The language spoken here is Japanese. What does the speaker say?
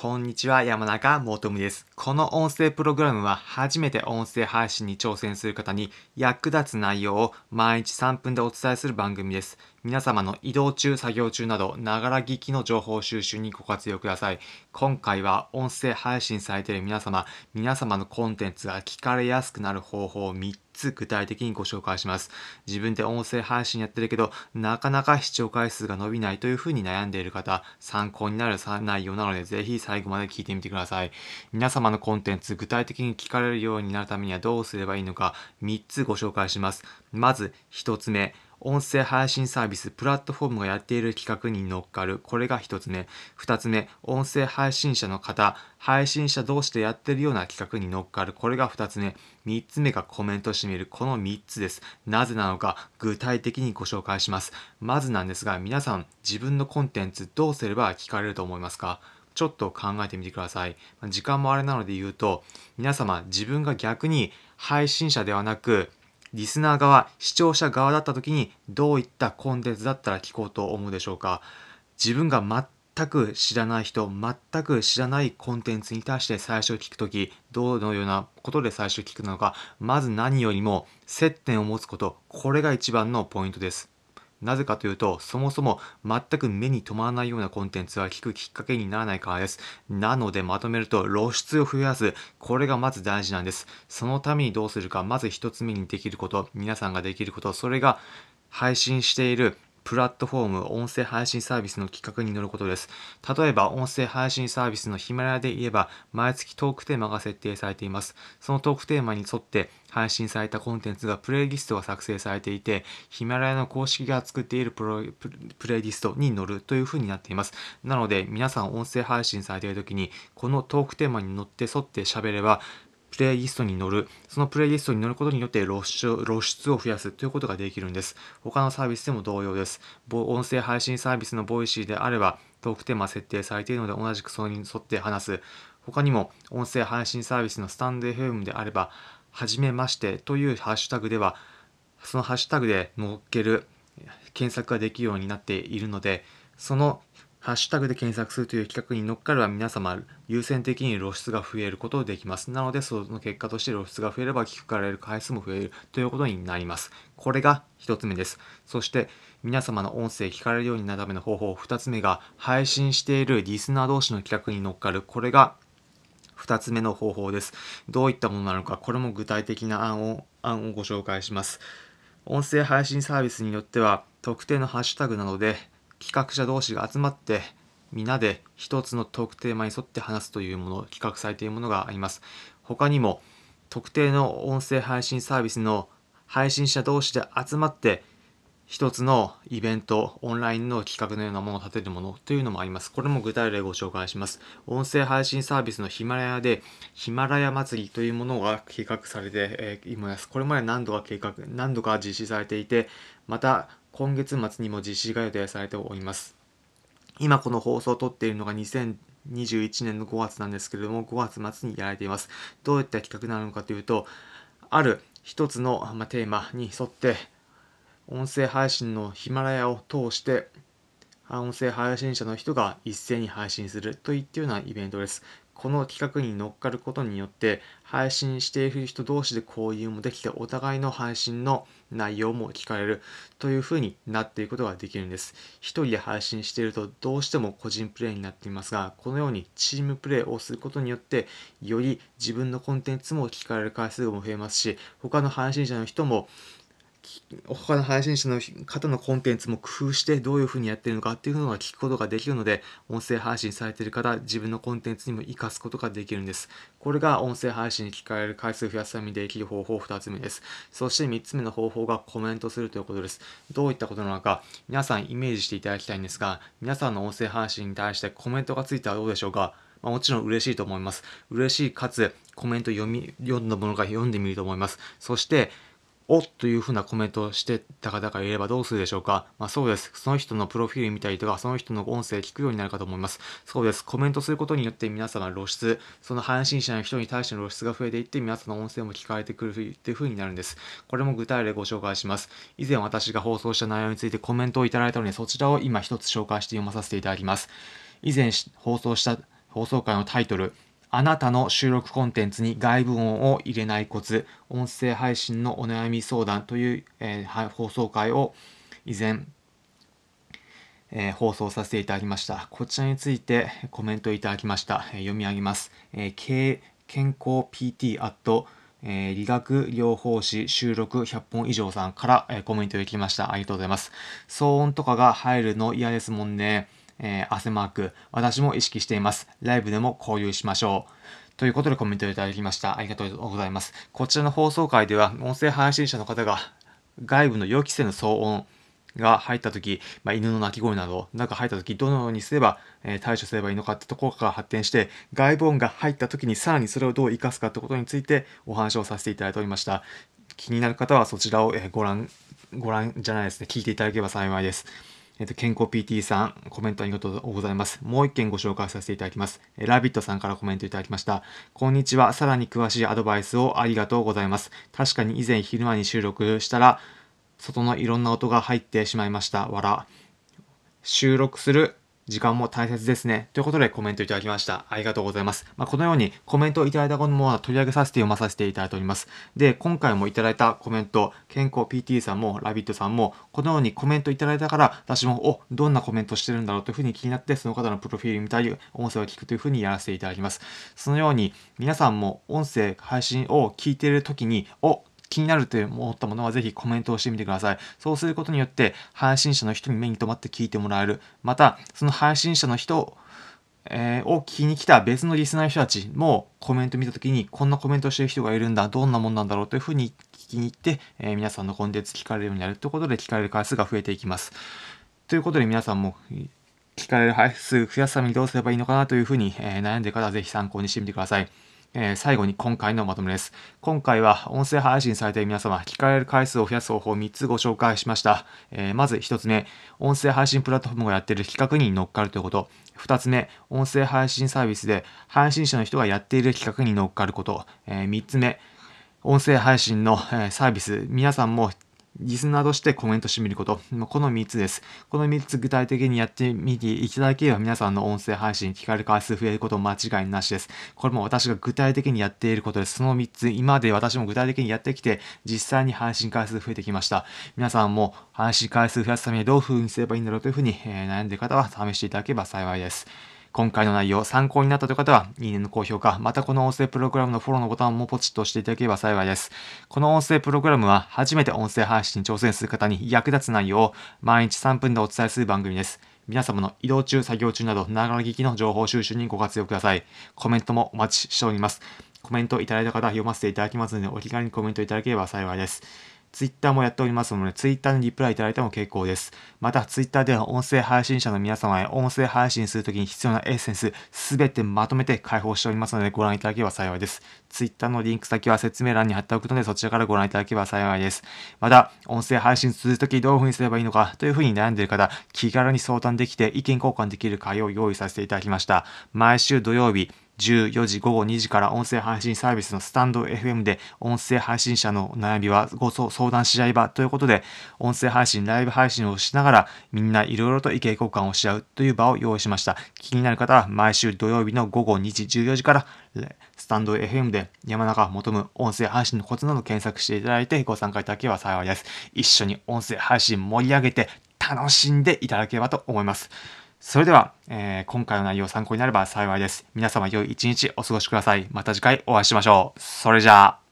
こんにちは、山中もとむです。この音声プログラムは初めて音声配信に挑戦する方に役立つ内容を毎日3分でお伝えする番組です。皆様の移動中、作業中など、ながら聞きの情報収集にご活用ください。今回は音声配信されている皆様、皆様のコンテンツが聞かれやすくなる方法を3つ具体的にご紹介します。自分で音声配信やってるけど、なかなか視聴回数が伸びないというふうに悩んでいる方、参考になる内容なので、ぜひ最後まで聞いてみてください。皆様のコンテンツ、具体的に聞かれるようになるためにはどうすればいいのか、3つご紹介します。まず、1つ目。音声配信サービス、プラットフォームがやっている企画に乗っかる。これが一つ目。二つ目、音声配信者の方、配信者同士でやってるような企画に乗っかる。これが二つ目。三つ目がコメントしてみる。この三つです。なぜなのか、具体的にご紹介します。まずなんですが、皆さん、自分のコンテンツどうすれば聞かれると思いますか？ちょっと考えてみてください。時間もあれなので言うと、皆様、自分が逆に配信者ではなく、リスナー側、視聴者側だった時にどういったコンテンツだったら聞こうと思うでしょうか？自分が全く知らない人、全く知らないコンテンツに対して最初聞くとき、どのようなことで最初聞くのか、まず何よりも接点を持つこと、これが一番のポイントです。なぜかというと、そもそも全く目に留まらないようなコンテンツは聞くきっかけにならないからです。なのでまとめると露出を増やす。これがまず大事なんです。そのためにどうするか、まず一つ目にできること、皆さんができること、それが配信しているプラットフォーム、音声配信サービスの企画に乗ることです。例えば、音声配信サービスのヒマラヤで言えば、毎月トークテーマが設定されています。そのトークテーマに沿って配信されたコンテンツがプレイリストが作成されていて、ヒマラヤの公式が作っているプロプレイリストに乗るという風になっています。なので、皆さん音声配信されている時に、このトークテーマに乗って沿って喋れば、プレイリストに乗る、そのプレイリストに乗ることによって露出露出を増やすということができるんです。他のサービスでも同様です。音声配信サービスの Voicy であれば、トークテーマ設定されているので同じくそれに沿って話す。他にも音声配信サービスのスタンド FM であれば、はじめましてというハッシュタグでは、そのハッシュタグで載っける検索ができるようになっているので、そのハッシュタグで検索するという企画に乗っかれば皆様優先的に露出が増えることができます。なのでその結果として露出が増えれば聞かれる回数も増えるということになります。これが1つ目です。そして皆様の音声聞かれるようになるための方法2つ目が配信しているリスナー同士の企画に乗っかる。これが2つ目の方法です。どういったものなのか、これも具体的な案を案をご紹介します。音声配信サービスによっては特定のハッシュタグなどで企画者同士が集まって皆で一つのトークテーマに沿って話すというもの企画されているものがあります他にも特定の音声配信サービスの配信者同士で集まって一つのイベント、オンラインの企画のようなものを立てるものというのもあります。これも具体例をご紹介します。音声配信サービスのヒマラヤで、ヒマラヤ祭りというものが計画されています。これまで何度か計画、何度か実施されていて、また今月末にも実施が予定されております。今この放送を撮っているのが2021年の5月なんですけれども、5月末にやられています。どういった企画なのかというと、ある一つの、まテーマに沿って、音声配信のヒマラヤを通して、音声配信者の人が一斉に配信するといったようなイベントです。この企画に乗っかることによって配信している人同士で交流もできてお互いの配信の内容も聞かれるというふうになっていくことができるんです。一人で配信しているとどうしても個人プレイになっていますがこのようにチームプレイをすることによってより自分のコンテンツも聞かれる回数も増えますし他の配信者の人も他の配信者の方のコンテンツも工夫してどういうふうにやってるのかっていうのが聞くことができるので音声配信されている方自分のコンテンツにも活かすことができるんですこれが音声配信に聞かれる回数増やすためにできる方法2つ目ですそして3つ目の方法がコメントするということですどういったことなのか皆さんイメージしていただきたいんですが皆さんの音声配信に対してコメントがついたらどうでしょうか？まあ、もちろん嬉しいと思います。嬉しいかつコメント読み、読んだものが読んでみると思います。そして、おというふうなコメントをしてた方がいればどうするでしょうかまあそうです。その人のプロフィール見たりとか、その人の音声聞くようになるかと思います。そうです。コメントすることによって皆様露出、その配信者の人に対しての露出が増えていって、皆さんの音声も聞かれてくるっていうふうになるんです。これも具体例ご紹介します。以前私が放送した内容についてコメントをいただいたので、そちらを今一つ紹介して読まさせていただきます。以前放送した放送回のタイトル、あなたの収録コンテンツに外部音を入れないコツ、音声配信のお悩み相談という、えー、放送回を以前、えー、放送させていただきました。こちらについてコメントいただきました。えー、読み上げます。えー、健康 PT アットえ、理学療法士収録100本以上さんから、えー、コメントいただきました。ありがとうございます。騒音とかが入るの嫌ですもんね。えー、汗マーク。私も意識しています。ライブでも交流しましょう。ということでコメントいただきました。ありがとうございます。こちらの放送回では、音声配信者の方が外部の予期せぬ騒音、が入った時、まあ、犬の鳴き声など、なんか入った時、どのようにすれば、えー、対処すればいいのかってところから発展して、外部音が入った時にさらにそれをどう活かすかってことについてお話をさせていただいておりました。気になる方はそちらを、えー、ご覧、ご覧じゃないですね、聞いていただければ幸いです。えっ、と、健康 PT さん、コメントありがとうございます。もう一件ご紹介させていただきます。えラビットさんからコメントいただきました。こんにちは。さらに詳しいアドバイスをありがとうございます。確かに以前昼間に収録したら、外のいろんな音が入ってしまいました。わら。収録する時間も大切ですね。ということでコメントいただきました。ありがとうございます。まあ、このようにコメントをいただいたものは取り上げさせて読まさせていただいております。で、今回もいただいたコメント、健康 PT さんもラビットさんも、このようにコメントいただいたから、私も、お、どんなコメントしてるんだろうというふうに気になって、その方のプロフィール見たり、音声を聞くというふうにやらせていただきます。そのように、皆さんも音声配信を聞いているときに、お、気になると思ったものはぜひコメントをしてみてください。そうすることによって配信者の人に目に留まって聞いてもらえる。また、その配信者の人えー、を聞きに来た別のリスナーの人たちもコメント見たときにこんなコメントしてる人がいるんだ、どんなもんなんだろうというふうに聞きに行って、えー、皆さんのコンテンツ聞かれるようになるということで聞かれる回数が増えていきます。ということで皆さんも聞かれる回数増やすためにどうすればいいのかなというふうに、えー、悩んでる方はぜひ参考にしてみてください。えー、最後に今回のまとめです。今回は音声配信されている皆様、聞かれる回数を増やす方法を3つご紹介しました。えー、まず1つ目、音声配信プラットフォームがやっている企画に乗っかるということ。2つ目、音声配信サービスで配信者の人がやっている企画に乗っかること。えー、3つ目、音声配信のサービス、皆さんもリスナーとしてコメントしてみること。この3つです。この3つ具体的にやってみていただければ皆さんの音声配信、聞かれる回数増えること間違いなしです。これも私が具体的にやっていることです。その3つ、今まで私も具体的にやってきて、実際に配信回数増えてきました。皆さんも配信回数増やすためにどういう風にすればいいんだろうというふうに、え悩んでいる方は試していただければ幸いです。今回の内容参考になったという方は、いいねの高評価、またこの音声プログラムのフォローのボタンもポチッと押していただければ幸いです。この音声プログラムは、初めて音声配信に挑戦する方に役立つ内容を毎日3分でお伝えする番組です。皆様の移動中、作業中など、ながら聞きの情報収集にご活用ください。コメントもお待ちしております。コメントいただいた方、読ませていただきますので、お気軽にコメントいただければ幸いです。ツイッターもやっておりますので、ツイッターにリプライいただいても結構です。また、ツイッターでは音声配信者の皆様へ音声配信するときに必要なエッセンス、すべてまとめて開放しておりますので、ご覧いただければ幸いです。ツイッターのリンク先は説明欄に貼っておくので、そちらからご覧いただければ幸いです。また、音声配信するときどういうふうにすればいいのかというふうに悩んでいる方、気軽に相談できて意見交換できる会を用意させていただきました。毎週土曜日、14時午後2時から音声配信サービスのスタンド FM で音声配信者の悩みはご相談し合い場ということで音声配信、ライブ配信をしながらみんないろいろと意見交換をし合うという場を用意しました。気になる方は毎週土曜日の午後2時14時からスタンド FM で山中求む音声配信のコツなど検索していただいてご参加いただければ幸いです。一緒に音声配信盛り上げて楽しんでいただければと思います。それでは、えー、今回の内容参考になれば幸いです。皆様良い一日お過ごしください。また次回お会いしましょう。それじゃあ。